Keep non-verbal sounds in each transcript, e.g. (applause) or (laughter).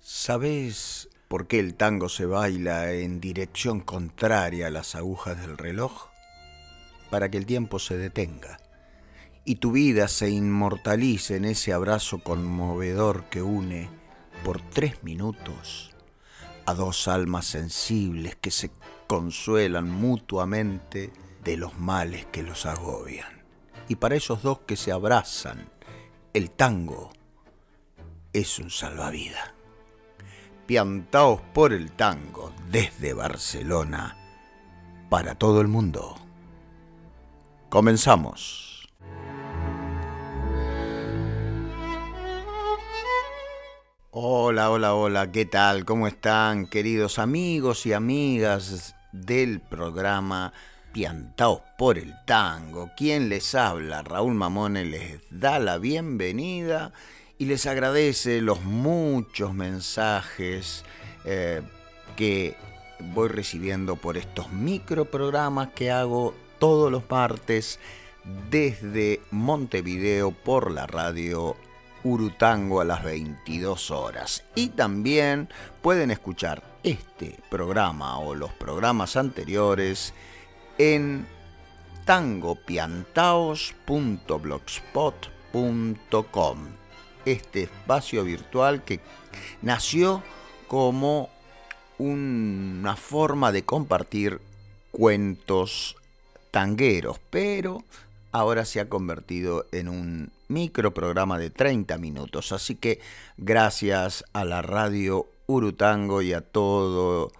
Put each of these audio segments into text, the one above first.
¿Sabes por qué el tango se baila en dirección contraria a las agujas del reloj? Para que el tiempo se detenga y tu vida se inmortalice en ese abrazo conmovedor que une por tres minutos a dos almas sensibles que se consuelan mutuamente de los males que los agobian. Y para esos dos que se abrazan, el tango es un salvavidas piantaos por el tango desde Barcelona para todo el mundo. Comenzamos. Hola, hola, hola, ¿qué tal? ¿Cómo están queridos amigos y amigas del programa Piantaos por el Tango? ¿Quién les habla? Raúl Mamone les da la bienvenida y les agradece los muchos mensajes eh, que voy recibiendo por estos microprogramas que hago todos los martes desde Montevideo por la radio Urutango a las 22 horas. Y también pueden escuchar este programa o los programas anteriores en tangopiantaos.blogspot.com este espacio virtual que nació como una forma de compartir cuentos tangueros, pero ahora se ha convertido en un microprograma de 30 minutos. Así que gracias a la radio Urutango y a todo,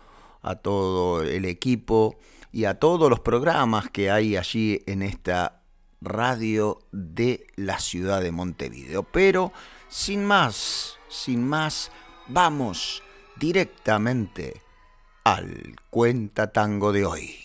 a todo el equipo y a todos los programas que hay allí en esta radio de la ciudad de Montevideo. Pero sin más, sin más, vamos directamente al cuenta tango de hoy.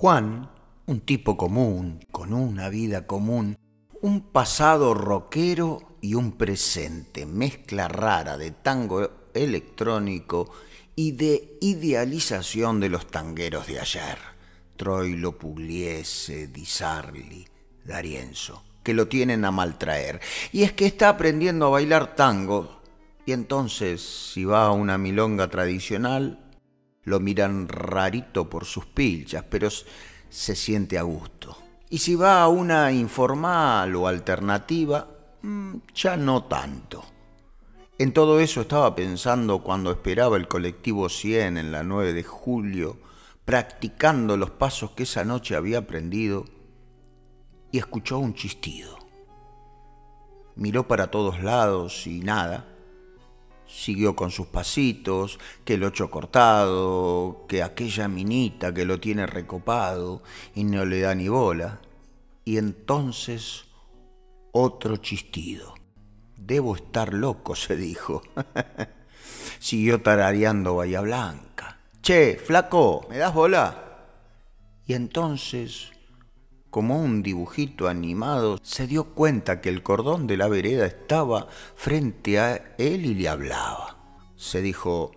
Juan, un tipo común, con una vida común, un pasado rockero y un presente, mezcla rara de tango electrónico y de idealización de los tangueros de ayer. Troilo, Pugliese, Di Sarli, D'Arienzo, que lo tienen a maltraer. Y es que está aprendiendo a bailar tango, y entonces, si va a una milonga tradicional, lo miran rarito por sus pilchas, pero se siente a gusto. Y si va a una informal o alternativa, mm, ya no tanto. En todo eso estaba pensando cuando esperaba el colectivo 100 en la 9 de julio, practicando los pasos que esa noche había aprendido, y escuchó un chistido. Miró para todos lados y nada siguió con sus pasitos, que el ocho cortado, que aquella minita que lo tiene recopado y no le da ni bola. Y entonces otro chistido. Debo estar loco, (laughs) se dijo. (laughs) Siguió tarareando Bahía Blanca. Che, flaco, ¿me das bola? Y entonces como un dibujito animado, se dio cuenta que el cordón de la vereda estaba frente a él y le hablaba. Se dijo,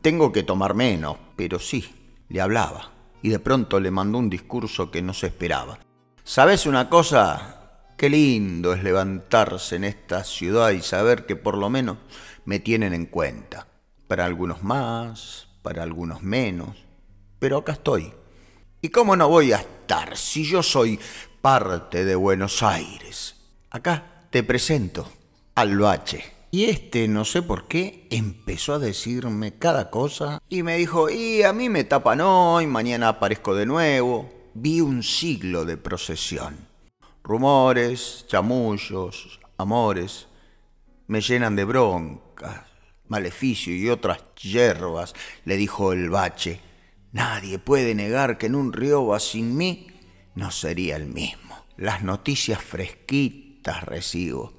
tengo que tomar menos, pero sí, le hablaba. Y de pronto le mandó un discurso que no se esperaba. ¿Sabes una cosa? Qué lindo es levantarse en esta ciudad y saber que por lo menos me tienen en cuenta. Para algunos más, para algunos menos, pero acá estoy ¿Y cómo no voy a estar si yo soy parte de Buenos Aires? Acá te presento al bache. Y este, no sé por qué, empezó a decirme cada cosa y me dijo, y a mí me tapan hoy, mañana aparezco de nuevo. Vi un siglo de procesión. Rumores, chamullos, amores, me llenan de bronca, maleficio y otras hierbas, le dijo el bache Nadie puede negar que en un río va sin mí no sería el mismo. Las noticias fresquitas recibo,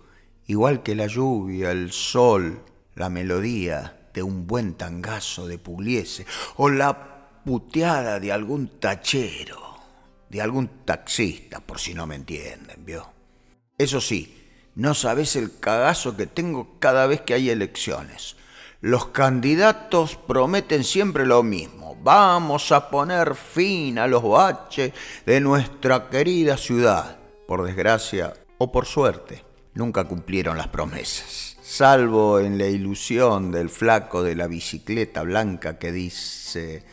igual que la lluvia, el sol, la melodía de un buen tangazo de Pugliese o la puteada de algún tachero, de algún taxista, por si no me entienden, ¿vio? Eso sí, no sabes el cagazo que tengo cada vez que hay elecciones. Los candidatos prometen siempre lo mismo. Vamos a poner fin a los baches de nuestra querida ciudad. Por desgracia o por suerte, nunca cumplieron las promesas. Salvo en la ilusión del flaco de la bicicleta blanca que dice,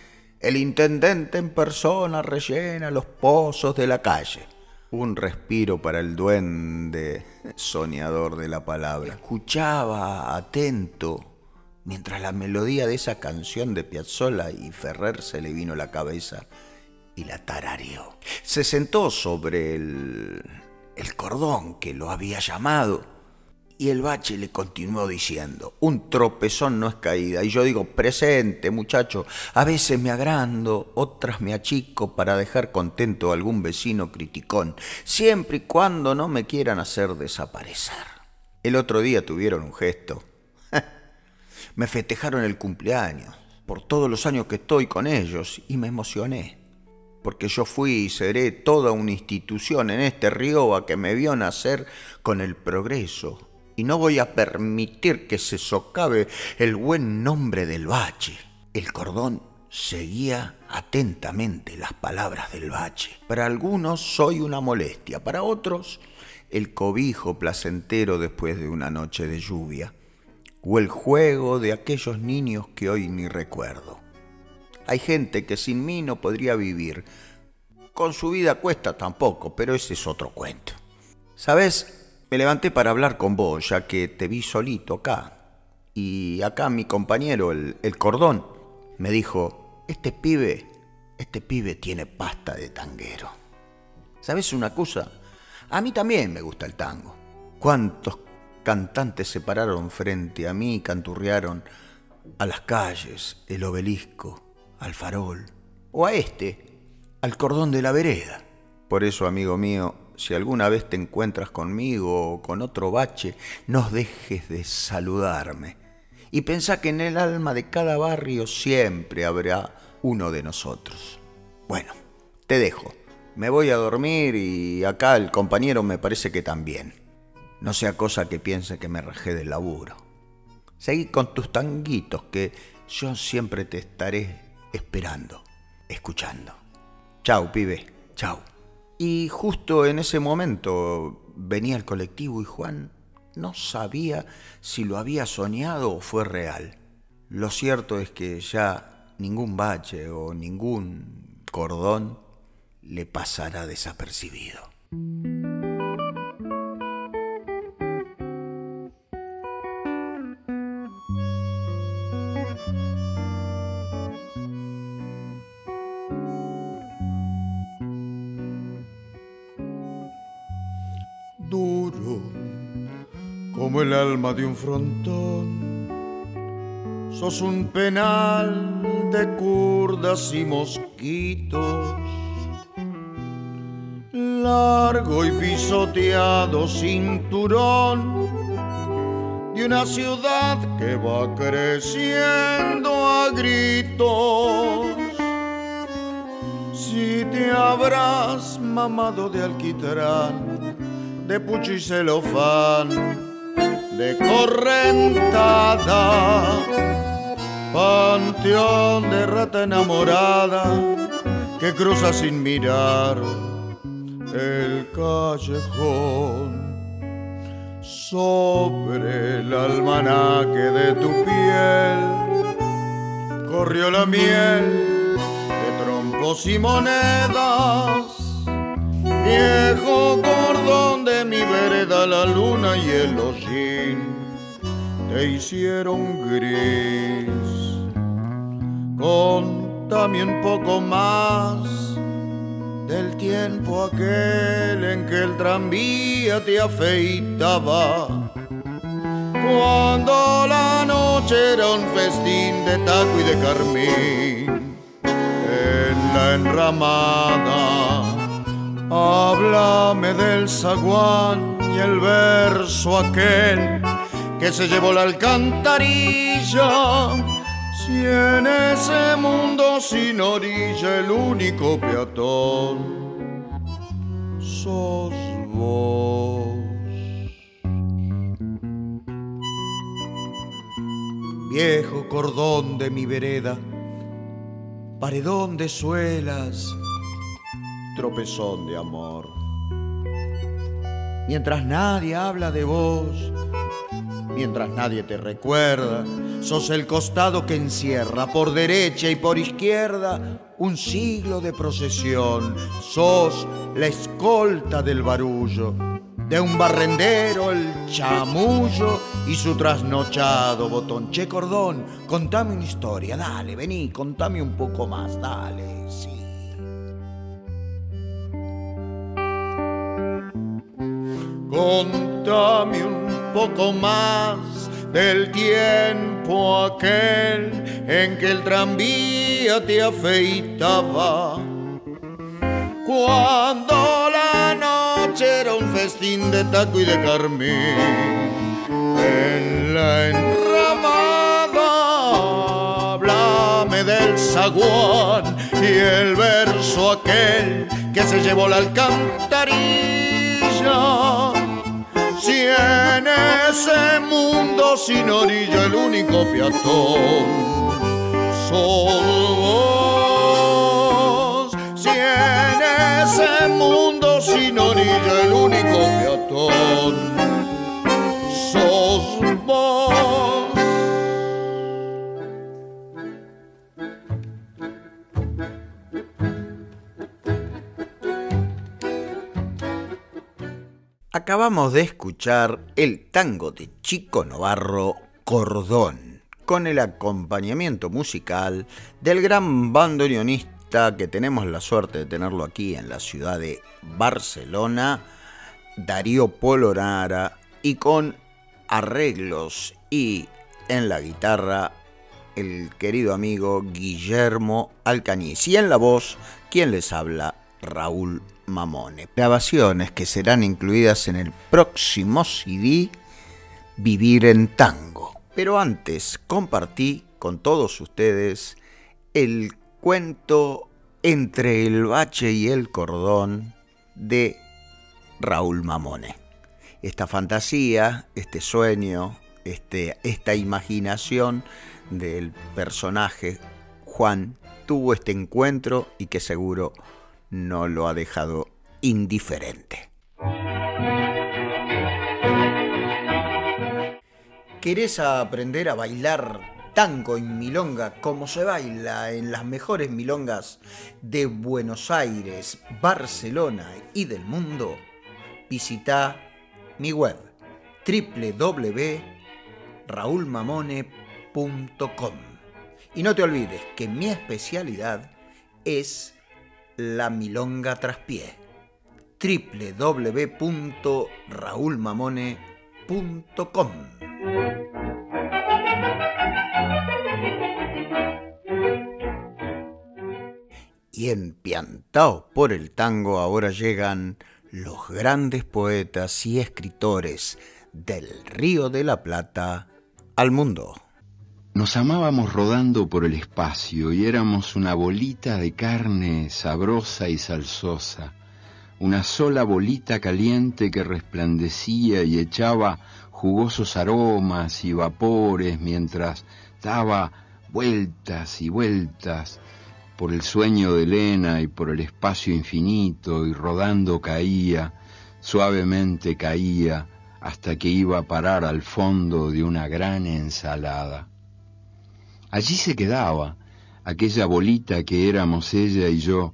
el intendente en persona rellena los pozos de la calle. Un respiro para el duende soñador de la palabra. Escuchaba atento mientras la melodía de esa canción de Piazzolla y Ferrer se le vino a la cabeza y la tarareó. Se sentó sobre el, el cordón que lo había llamado y el bache le continuó diciendo, un tropezón no es caída. Y yo digo, presente, muchacho, a veces me agrando, otras me achico para dejar contento a algún vecino criticón, siempre y cuando no me quieran hacer desaparecer. El otro día tuvieron un gesto me festejaron el cumpleaños por todos los años que estoy con ellos y me emocioné, porque yo fui y seré toda una institución en este río a que me vio nacer con el progreso y no voy a permitir que se socave el buen nombre del bache. El cordón seguía atentamente las palabras del bache. Para algunos soy una molestia, para otros el cobijo placentero después de una noche de lluvia o el juego de aquellos niños que hoy ni recuerdo. Hay gente que sin mí no podría vivir. Con su vida cuesta tampoco, pero ese es otro cuento. ¿Sabes? Me levanté para hablar con vos, ya que te vi solito acá. Y acá mi compañero, el, el cordón, me dijo, este pibe, este pibe tiene pasta de tanguero. ¿Sabes una cosa? A mí también me gusta el tango. ¿Cuántos cantantes se pararon frente a mí y canturrearon a las calles, el obelisco, al farol, o a este, al cordón de la vereda. Por eso, amigo mío, si alguna vez te encuentras conmigo o con otro bache, no dejes de saludarme. Y pensá que en el alma de cada barrio siempre habrá uno de nosotros. Bueno, te dejo. Me voy a dormir y acá el compañero me parece que también. No sea cosa que piense que me rajé del laburo. Seguí con tus tanguitos que yo siempre te estaré esperando, escuchando. Chau, pibe, chau. Y justo en ese momento venía el colectivo y Juan no sabía si lo había soñado o fue real. Lo cierto es que ya ningún bache o ningún cordón le pasará desapercibido. Alma de un frontón. Sos un penal de curdas y mosquitos, largo y pisoteado cinturón de una ciudad que va creciendo a gritos. Si te habrás mamado de alquitrán, de pucho y celofán, de correntada, panteón de rata enamorada que cruza sin mirar el callejón. Sobre el almanaque de tu piel corrió la miel de trompos y monedas Viejo cordón de mi vereda, la luna y el hollín te hicieron gris. Contame un poco más del tiempo aquel en que el tranvía te afeitaba. Cuando la noche era un festín de taco y de carmín en la enramada Háblame del zaguán y el verso aquel que se llevó la alcantarilla. Si en ese mundo sin orilla el único peatón sos vos. Viejo cordón de mi vereda, paredón de suelas, tropezón de amor. Mientras nadie habla de vos, mientras nadie te recuerda, sos el costado que encierra por derecha y por izquierda un siglo de procesión, sos la escolta del barullo, de un barrendero el chamullo y su trasnochado botón. Che cordón, contame una historia, dale, vení, contame un poco más, dale, sí. Contame un poco más del tiempo aquel en que el tranvía te afeitaba. Cuando la noche era un festín de taco y de carmín. En la enramada, háblame del zaguán y el verso aquel que se llevó la alcantarilla si en ese mundo sin orilla el único peatón sos Si en ese mundo sin orilla el único peatón sos vos. Acabamos de escuchar el tango de Chico Novarro Cordón, con el acompañamiento musical del gran bandoneonista que tenemos la suerte de tenerlo aquí en la ciudad de Barcelona, Darío Polonara, y con arreglos y en la guitarra el querido amigo Guillermo Alcañiz. Y en la voz quien les habla Raúl Mamone. Grabaciones que serán incluidas en el próximo CD Vivir en Tango. Pero antes compartí con todos ustedes el cuento Entre el bache y el cordón de Raúl Mamone. Esta fantasía, este sueño, este, esta imaginación del personaje Juan tuvo este encuentro y que seguro no lo ha dejado indiferente. ¿Querés aprender a bailar tango en milonga como se baila en las mejores milongas de Buenos Aires, Barcelona y del mundo? Visita mi web www.raulmamone.com. Y no te olvides que mi especialidad es la Milonga Traspié. www.raulmamone.com Y empiantados por el tango ahora llegan los grandes poetas y escritores del Río de la Plata al mundo. Nos amábamos rodando por el espacio y éramos una bolita de carne sabrosa y salsosa, una sola bolita caliente que resplandecía y echaba jugosos aromas y vapores mientras daba vueltas y vueltas por el sueño de Elena y por el espacio infinito y rodando caía, suavemente caía, hasta que iba a parar al fondo de una gran ensalada. Allí se quedaba aquella bolita que éramos ella y yo,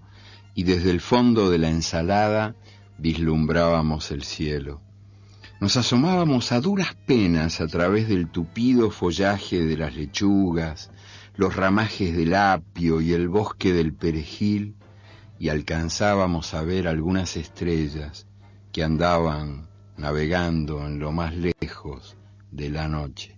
y desde el fondo de la ensalada vislumbrábamos el cielo. Nos asomábamos a duras penas a través del tupido follaje de las lechugas, los ramajes del apio y el bosque del perejil, y alcanzábamos a ver algunas estrellas que andaban navegando en lo más lejos de la noche.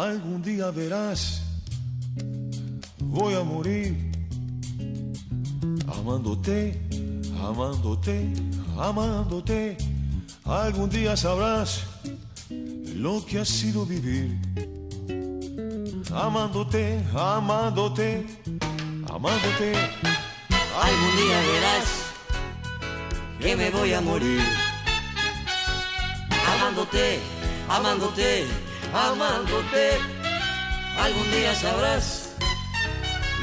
Algún día verás, voy a morir amándote, amándote, amándote. Algún día sabrás lo que ha sido vivir. Amándote, amándote, amándote. Algún día verás que me voy a morir amándote, amándote amándote. Algún día sabrás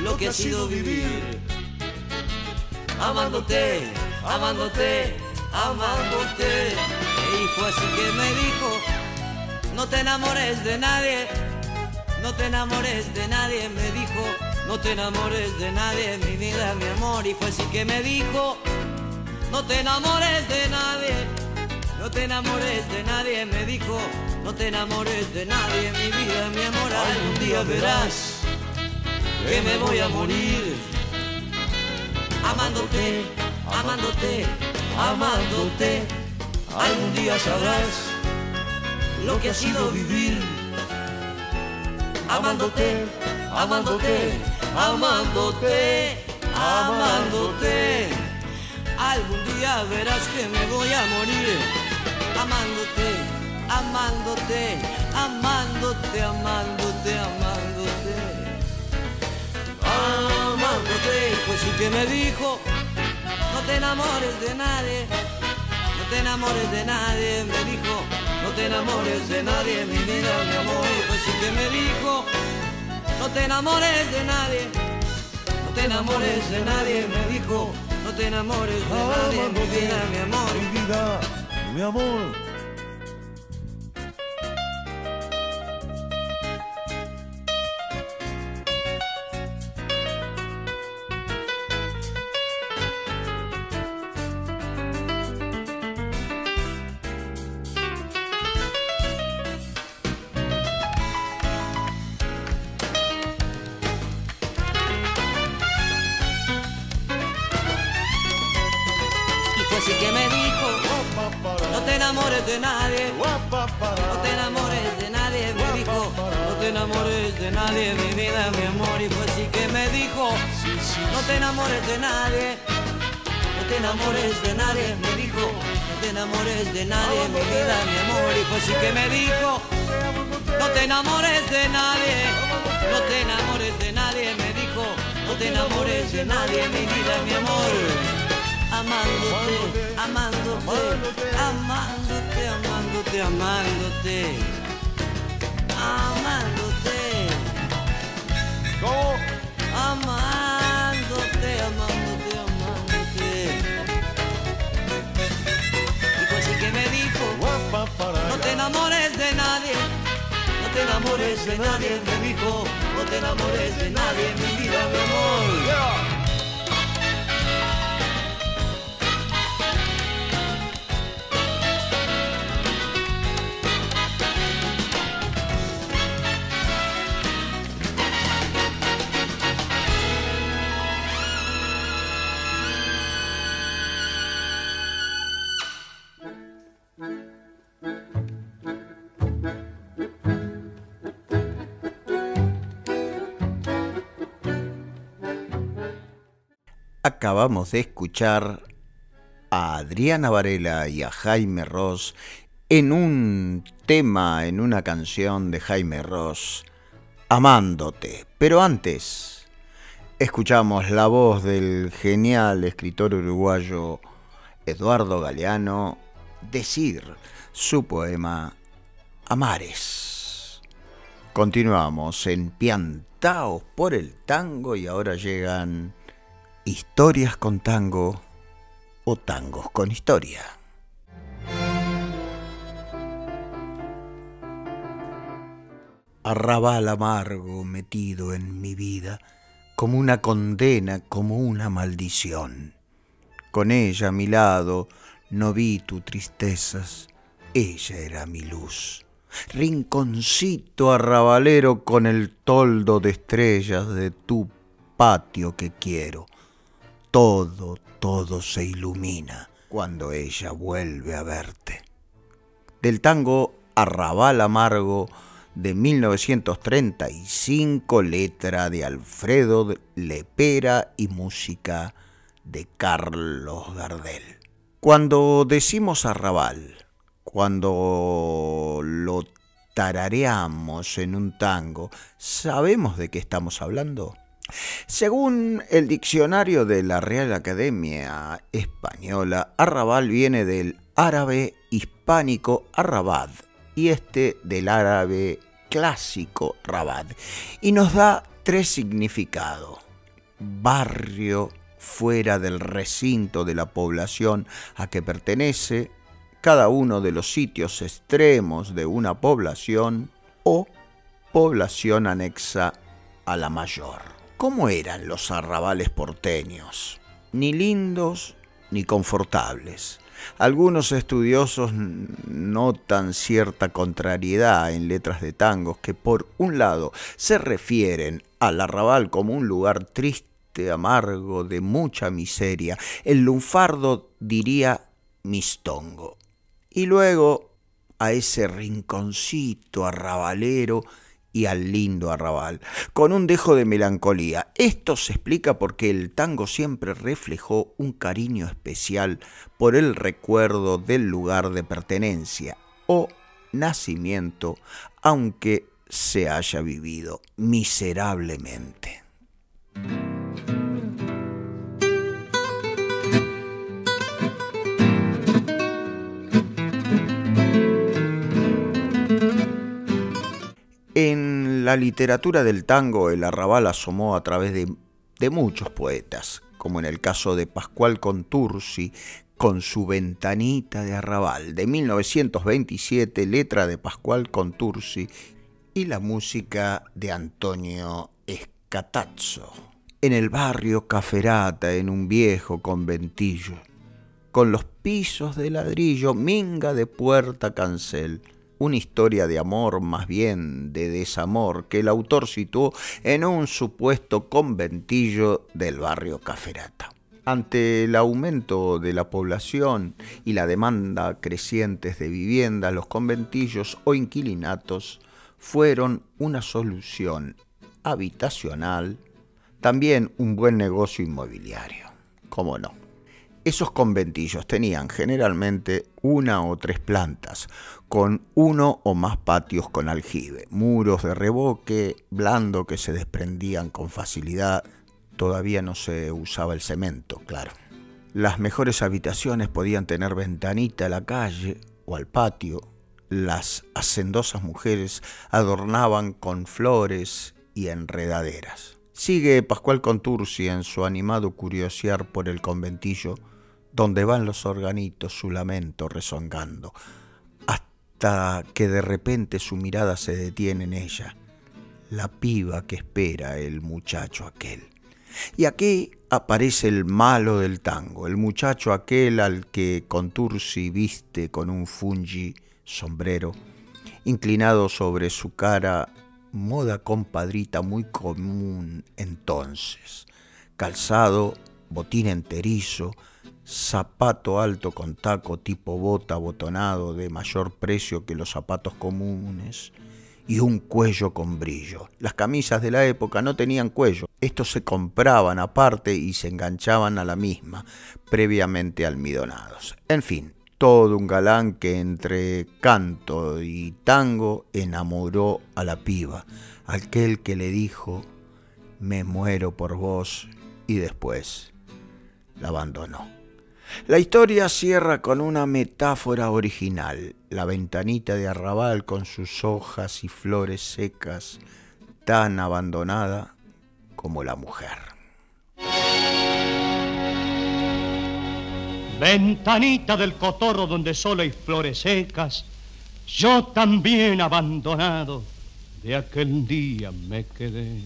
lo que ha sido vivir. Amándote, amándote, amándote. Y fue así que me dijo, no te enamores de nadie, no te enamores de nadie, me dijo, no te enamores de nadie, mi vida, mi amor. Y fue así que me dijo, no te enamores de nadie, no te enamores de nadie, me dijo, no te enamores de nadie, mi vida, mi amor. Algún día verás que me voy a morir. Amándote, amándote, amándote. Algún día sabrás lo que ha sido vivir. Amándote, amándote, amándote, amándote. Algún día verás que me voy a morir. Amándote amándote, amándote, amándote, amándote. Amándote, pues sí que me dijo, no te enamores de nadie, no te enamores de nadie, me dijo, no te enamores de nadie, mi vida, mi amor, pues sí que me dijo, no te enamores de nadie, no te enamores de nadie, me dijo, no te enamores de nadie, mi vida, mi amor. Mi vida, mi amor. No te enamores de nadie, me dijo, no te enamores de nadie, mi vida, mi amor, y fue así que me dijo, no te enamores de nadie, no te enamores de nadie, me dijo, no te enamores de nadie, mi vida, mi amor, y fue así que me dijo, no te enamores de nadie, no te enamores de nadie, me dijo, no te enamores de nadie, mi vida, mi amor amándote, amándote, amándote, amándote, amándote, amándote. ¿Cómo? Amándote, amándote, amándote. Y así que me dijo, no te enamores de nadie, no te enamores de nadie, me dijo, no te enamores de nadie, mi vida, mi amor. Acabamos de escuchar a Adriana Varela y a Jaime Ross en un tema, en una canción de Jaime Ross, Amándote. Pero antes, escuchamos la voz del genial escritor uruguayo Eduardo Galeano decir su poema Amares. Continuamos en Piantaos por el tango y ahora llegan Historias con tango o tangos con historia. arrabal amargo metido en mi vida, como una condena, como una maldición. Con ella a mi lado no vi tu tristezas, ella era mi luz. Rinconcito arrabalero con el toldo de estrellas de tu patio que quiero. Todo, todo se ilumina cuando ella vuelve a verte. Del tango Arrabal Amargo de 1935, letra de Alfredo Lepera y música de Carlos Gardel. Cuando decimos arrabal, cuando lo tarareamos en un tango, ¿sabemos de qué estamos hablando? Según el diccionario de la Real Academia Española, arrabal viene del árabe hispánico arrabad y este del árabe clásico rabad y nos da tres significados. Barrio fuera del recinto de la población a que pertenece, cada uno de los sitios extremos de una población o población anexa a la mayor. ¿Cómo eran los arrabales porteños? Ni lindos ni confortables. Algunos estudiosos notan cierta contrariedad en letras de tangos que por un lado se refieren al arrabal como un lugar triste, amargo, de mucha miseria. El lunfardo diría mistongo. Y luego a ese rinconcito arrabalero y al lindo arrabal, con un dejo de melancolía. Esto se explica porque el tango siempre reflejó un cariño especial por el recuerdo del lugar de pertenencia o nacimiento, aunque se haya vivido miserablemente. La literatura del tango, el arrabal asomó a través de, muchos poetas, como en el caso de Pascual Contursi, con su ventanita de arrabal, de 1927, letra de Pascual Contursi y la música de Antonio Escatazzo. En el barrio Caferata, en un viejo conventillo, con los pisos de ladrillo, minga de puerta cancel, una historia de amor, más bien de desamor, que el autor situó en un supuesto conventillo del barrio Caferata. Ante el aumento de la población y la demanda creciente de vivienda, los conventillos o inquilinatos fueron una solución habitacional, también un buen negocio inmobiliario. ¿Cómo no? Esos conventillos tenían generalmente una o tres plantas, con uno o más patios con aljibe, muros de reboque blando que se desprendían con facilidad. Todavía no se usaba el cemento, claro. Las mejores habitaciones podían tener ventanita a la calle o al patio. Las hacendosas mujeres adornaban con flores y enredaderas. Sigue Pascual Contursi en su animado curiosear por el conventillo donde van los organitos su lamento rezongando, hasta que de repente su mirada se detiene en ella, la piba que espera el muchacho aquel. Y aquí aparece el malo del tango, el muchacho aquel al que Contursi viste con un fungi sombrero, inclinado sobre su cara, moda compadrita muy común entonces, calzado, botín enterizo, zapato alto con taco tipo bota botonado de mayor precio que los zapatos comunes y un cuello con brillo. Las camisas de la época no tenían cuello. Estos se compraban aparte y se enganchaban a la misma, previamente almidonados. En fin, todo un galán que entre canto y tango enamoró a la piba, aquel que le dijo, me muero por vos, y después la abandonó. La historia cierra con una metáfora original, la ventanita de arrabal con sus hojas y flores secas, tan abandonada como la mujer. Ventanita del cotorro donde solo hay flores secas, yo también abandonado de aquel día me quedé.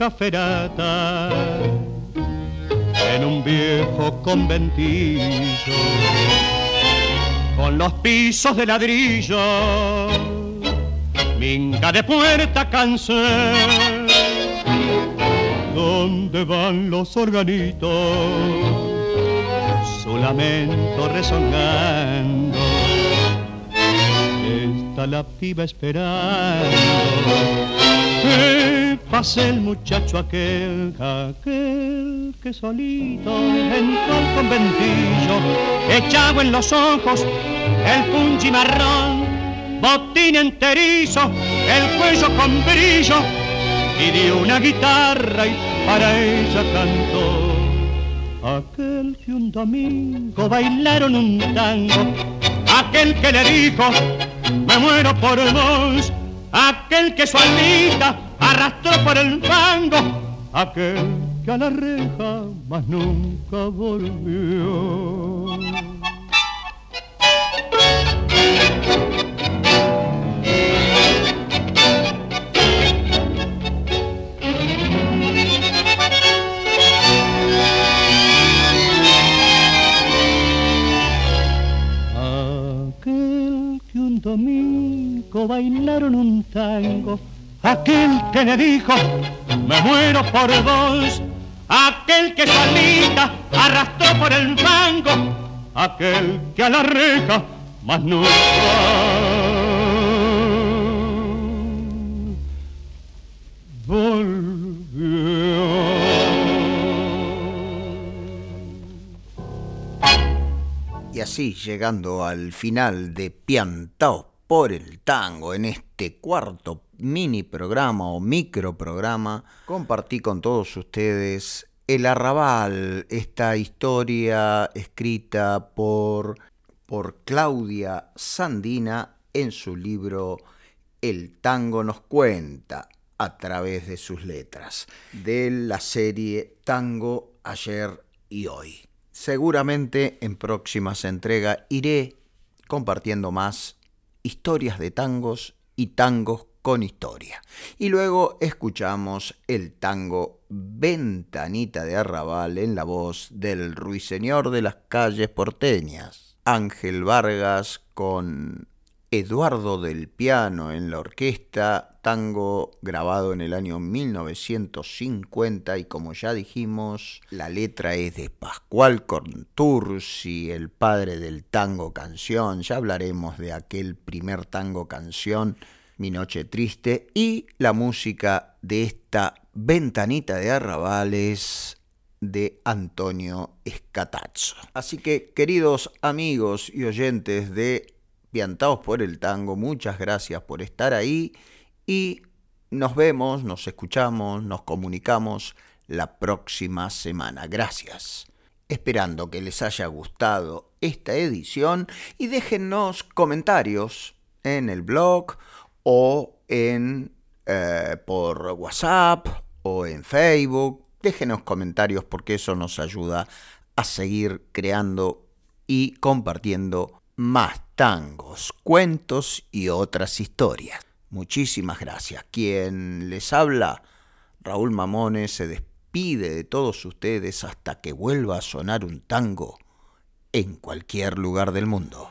Caferata en un viejo conventillo con los pisos de ladrillo, minga de puerta cansé, donde van los organitos, su lamento resonando, está la piba esperando pase el muchacho aquel, aquel que solito entró al conventillo, echado en los ojos el punchi marrón, botín enterizo, el cuello con brillo, y dio una guitarra y para ella cantó. Aquel que un domingo bailaron un tango, aquel que le dijo, me muero por vos, aquel que su almita arrastró por el fango aquel que a la reja más nunca volvió. Aquel que un domingo bailaron un tango aquel que le dijo, me muero por vos, aquel que salita arrastró por el fango, aquel que a la reja más nunca volvió. Y así, llegando al final de Piantao por el tango en este cuarto mini programa o micro programa, compartí con todos ustedes El Arrabal, esta historia escrita por, por Claudia Sandina en su libro El tango nos cuenta a través de sus letras, de la serie Tango ayer y hoy. Seguramente en próximas entregas iré compartiendo más historias de tangos y tangos con historia. Y luego escuchamos el tango Ventanita de Arrabal en la voz del ruiseñor de las calles porteñas, Ángel Vargas con Eduardo del Piano en la orquesta, tango grabado en el año 1950 y como ya dijimos, la letra es de Pascual Contursi, el padre del tango canción, ya hablaremos de aquel primer tango canción mi Noche Triste y la música de esta ventanita de arrabales de Antonio Escatazzo. Así que, queridos amigos y oyentes de Piantaos por el Tango, muchas gracias por estar ahí y nos vemos, nos escuchamos, nos comunicamos la próxima semana. Gracias. Esperando que les haya gustado esta edición y déjennos comentarios en el blog o en, eh, por WhatsApp o en Facebook. Déjenos comentarios porque eso nos ayuda a seguir creando y compartiendo más tangos, cuentos y otras historias. Muchísimas gracias. Quien les habla, Raúl Mamones, se despide de todos ustedes hasta que vuelva a sonar un tango en cualquier lugar del mundo.